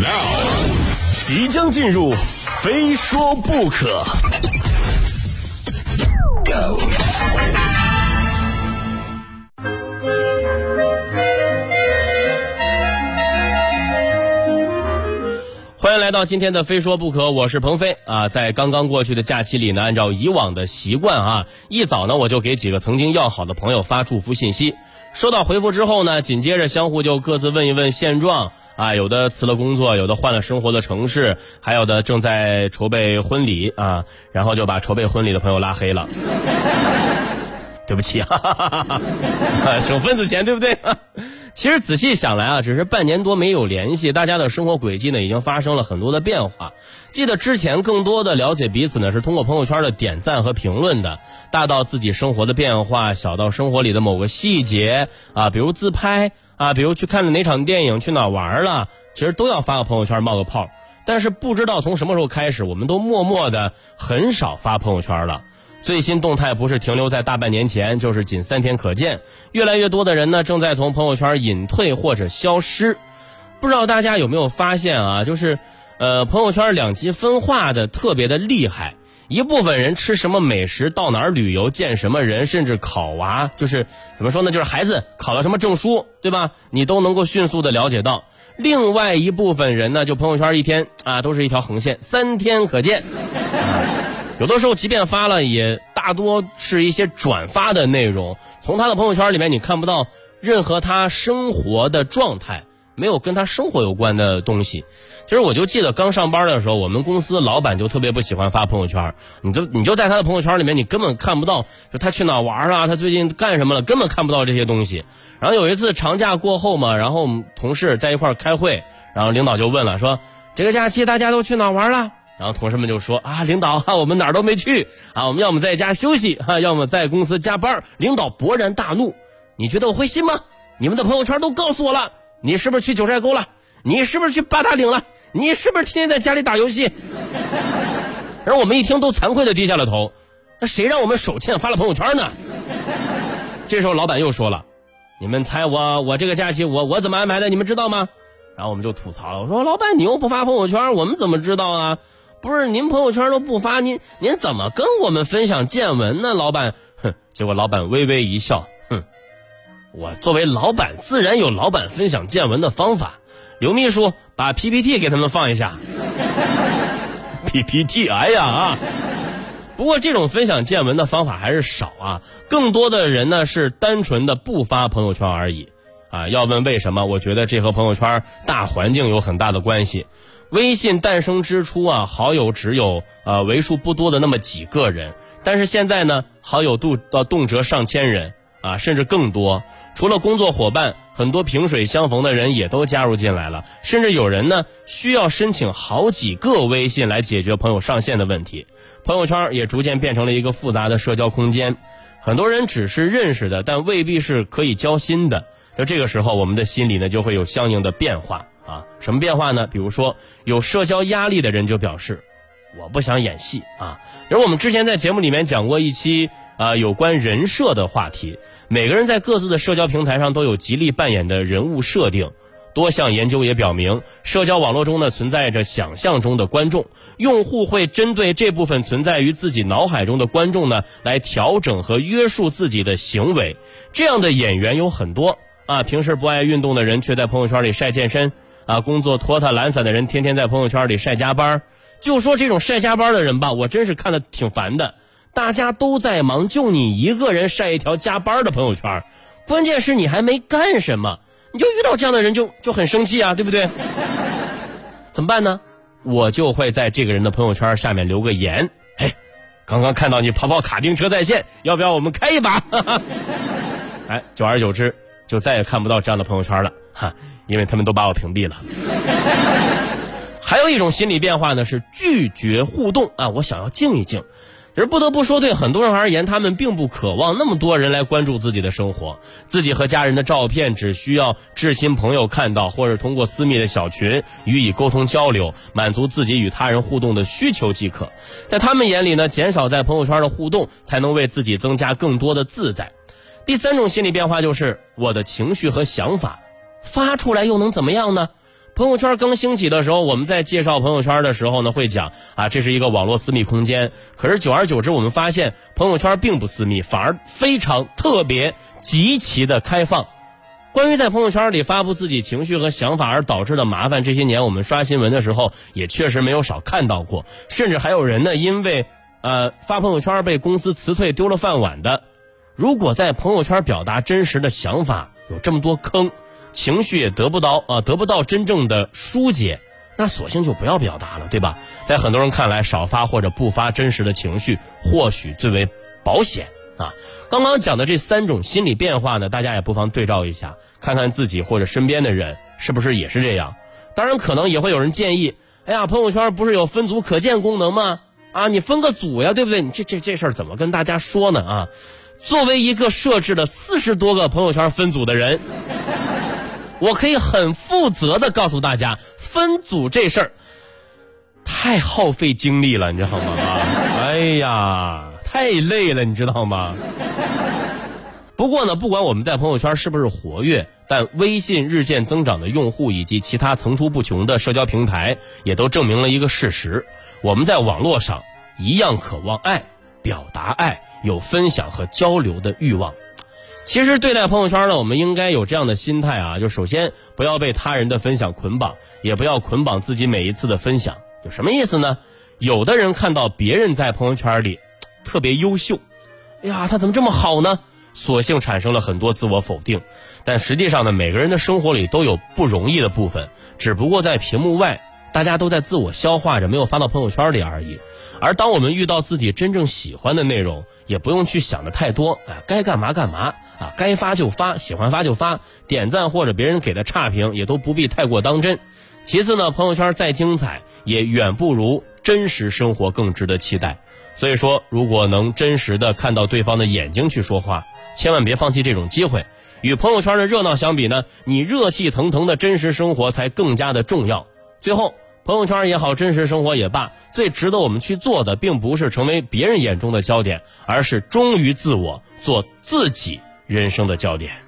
Now，即将进入，非说不可。Go。来到今天的《非说不可》，我是鹏飞啊。在刚刚过去的假期里呢，按照以往的习惯啊，一早呢我就给几个曾经要好的朋友发祝福信息。收到回复之后呢，紧接着相互就各自问一问现状啊，有的辞了工作，有的换了生活的城市，还有的正在筹备婚礼啊，然后就把筹备婚礼的朋友拉黑了。对不起啊，省份子钱对不对？其实仔细想来啊，只是半年多没有联系，大家的生活轨迹呢已经发生了很多的变化。记得之前更多的了解彼此呢是通过朋友圈的点赞和评论的，大到自己生活的变化，小到生活里的某个细节啊，比如自拍啊，比如去看了哪场电影，去哪玩了，其实都要发个朋友圈冒个泡。但是不知道从什么时候开始，我们都默默的很少发朋友圈了。最新动态不是停留在大半年前，就是仅三天可见。越来越多的人呢，正在从朋友圈隐退或者消失。不知道大家有没有发现啊？就是，呃，朋友圈两极分化的特别的厉害。一部分人吃什么美食，到哪儿旅游，见什么人，甚至考娃，就是怎么说呢？就是孩子考了什么证书，对吧？你都能够迅速的了解到。另外一部分人呢，就朋友圈一天啊，都是一条横线，三天可见。有的时候，即便发了，也大多是一些转发的内容。从他的朋友圈里面，你看不到任何他生活的状态，没有跟他生活有关的东西。其实，我就记得刚上班的时候，我们公司老板就特别不喜欢发朋友圈。你就你就在他的朋友圈里面，你根本看不到，就他去哪玩了，他最近干什么了，根本看不到这些东西。然后有一次长假过后嘛，然后我们同事在一块开会，然后领导就问了，说这个假期大家都去哪玩了？然后同事们就说啊，领导哈，我们哪儿都没去啊，我们要么在家休息哈，要么在公司加班。领导勃然大怒，你觉得我会信吗？你们的朋友圈都告诉我了，你是不是去九寨沟了？你是不是去八达岭了？你是不是天天在家里打游戏？然后我们一听都惭愧的低下了头。那谁让我们手欠发了朋友圈呢？这时候老板又说了，你们猜我我这个假期我我怎么安排的？你们知道吗？然后我们就吐槽了，我说老板你又不发朋友圈，我们怎么知道啊？不是您朋友圈都不发，您您怎么跟我们分享见闻呢？老板，哼！结果老板微微一笑，哼，我作为老板自然有老板分享见闻的方法。刘秘书把 PPT 给他们放一下。PPT，哎呀啊！不过这种分享见闻的方法还是少啊，更多的人呢是单纯的不发朋友圈而已。啊，要问为什么？我觉得这和朋友圈大环境有很大的关系。微信诞生之初啊，好友只有呃为数不多的那么几个人，但是现在呢，好友度到动辄上千人啊，甚至更多。除了工作伙伴，很多萍水相逢的人也都加入进来了，甚至有人呢需要申请好几个微信来解决朋友上线的问题。朋友圈也逐渐变成了一个复杂的社交空间，很多人只是认识的，但未必是可以交心的。那这个时候，我们的心理呢就会有相应的变化啊。什么变化呢？比如说，有社交压力的人就表示，我不想演戏啊。而我们之前在节目里面讲过一期啊有关人设的话题，每个人在各自的社交平台上都有极力扮演的人物设定。多项研究也表明，社交网络中呢存在着想象中的观众，用户会针对这部分存在于自己脑海中的观众呢来调整和约束自己的行为。这样的演员有很多。啊，平时不爱运动的人却在朋友圈里晒健身，啊，工作拖沓懒散的人天天在朋友圈里晒加班就说这种晒加班的人吧，我真是看的挺烦的。大家都在忙，就你一个人晒一条加班的朋友圈，关键是你还没干什么，你就遇到这样的人就就很生气啊，对不对？怎么办呢？我就会在这个人的朋友圈下面留个言，哎，刚刚看到你跑跑卡丁车在线，要不要我们开一把？哎，久而久之。就再也看不到这样的朋友圈了，哈，因为他们都把我屏蔽了。还有一种心理变化呢，是拒绝互动啊，我想要静一静。而不得不说，对很多人而言，他们并不渴望那么多人来关注自己的生活，自己和家人的照片只需要至亲朋友看到，或者通过私密的小群予以沟通交流，满足自己与他人互动的需求即可。在他们眼里呢，减少在朋友圈的互动，才能为自己增加更多的自在。第三种心理变化就是我的情绪和想法发出来又能怎么样呢？朋友圈刚兴起的时候，我们在介绍朋友圈的时候呢，会讲啊，这是一个网络私密空间。可是久而久之，我们发现朋友圈并不私密，反而非常特别、极其的开放。关于在朋友圈里发布自己情绪和想法而导致的麻烦，这些年我们刷新闻的时候也确实没有少看到过，甚至还有人呢，因为呃发朋友圈被公司辞退、丢了饭碗的。如果在朋友圈表达真实的想法有这么多坑，情绪也得不到啊，得不到真正的疏解，那索性就不要表达了，对吧？在很多人看来，少发或者不发真实的情绪，或许最为保险。啊，刚刚讲的这三种心理变化呢，大家也不妨对照一下，看看自己或者身边的人是不是也是这样。当然，可能也会有人建议，哎呀，朋友圈不是有分组可见功能吗？啊，你分个组呀，对不对？你这这这事儿怎么跟大家说呢？啊，作为一个设置了四十多个朋友圈分组的人，我可以很负责的告诉大家，分组这事儿太耗费精力了，你知道吗？啊，哎呀。太累了，你知道吗？不过呢，不管我们在朋友圈是不是活跃，但微信日渐增长的用户以及其他层出不穷的社交平台，也都证明了一个事实：我们在网络上一样渴望爱，表达爱，有分享和交流的欲望。其实对待朋友圈呢，我们应该有这样的心态啊，就首先不要被他人的分享捆绑，也不要捆绑自己每一次的分享。有什么意思呢？有的人看到别人在朋友圈里。特别优秀，哎呀，他怎么这么好呢？索性产生了很多自我否定。但实际上呢，每个人的生活里都有不容易的部分，只不过在屏幕外，大家都在自我消化着，没有发到朋友圈里而已。而当我们遇到自己真正喜欢的内容，也不用去想的太多，啊，该干嘛干嘛啊，该发就发，喜欢发就发，点赞或者别人给的差评也都不必太过当真。其次呢，朋友圈再精彩，也远不如真实生活更值得期待。所以说，如果能真实的看到对方的眼睛去说话，千万别放弃这种机会。与朋友圈的热闹相比呢，你热气腾腾的真实生活才更加的重要。最后，朋友圈也好，真实生活也罢，最值得我们去做的，并不是成为别人眼中的焦点，而是忠于自我，做自己人生的焦点。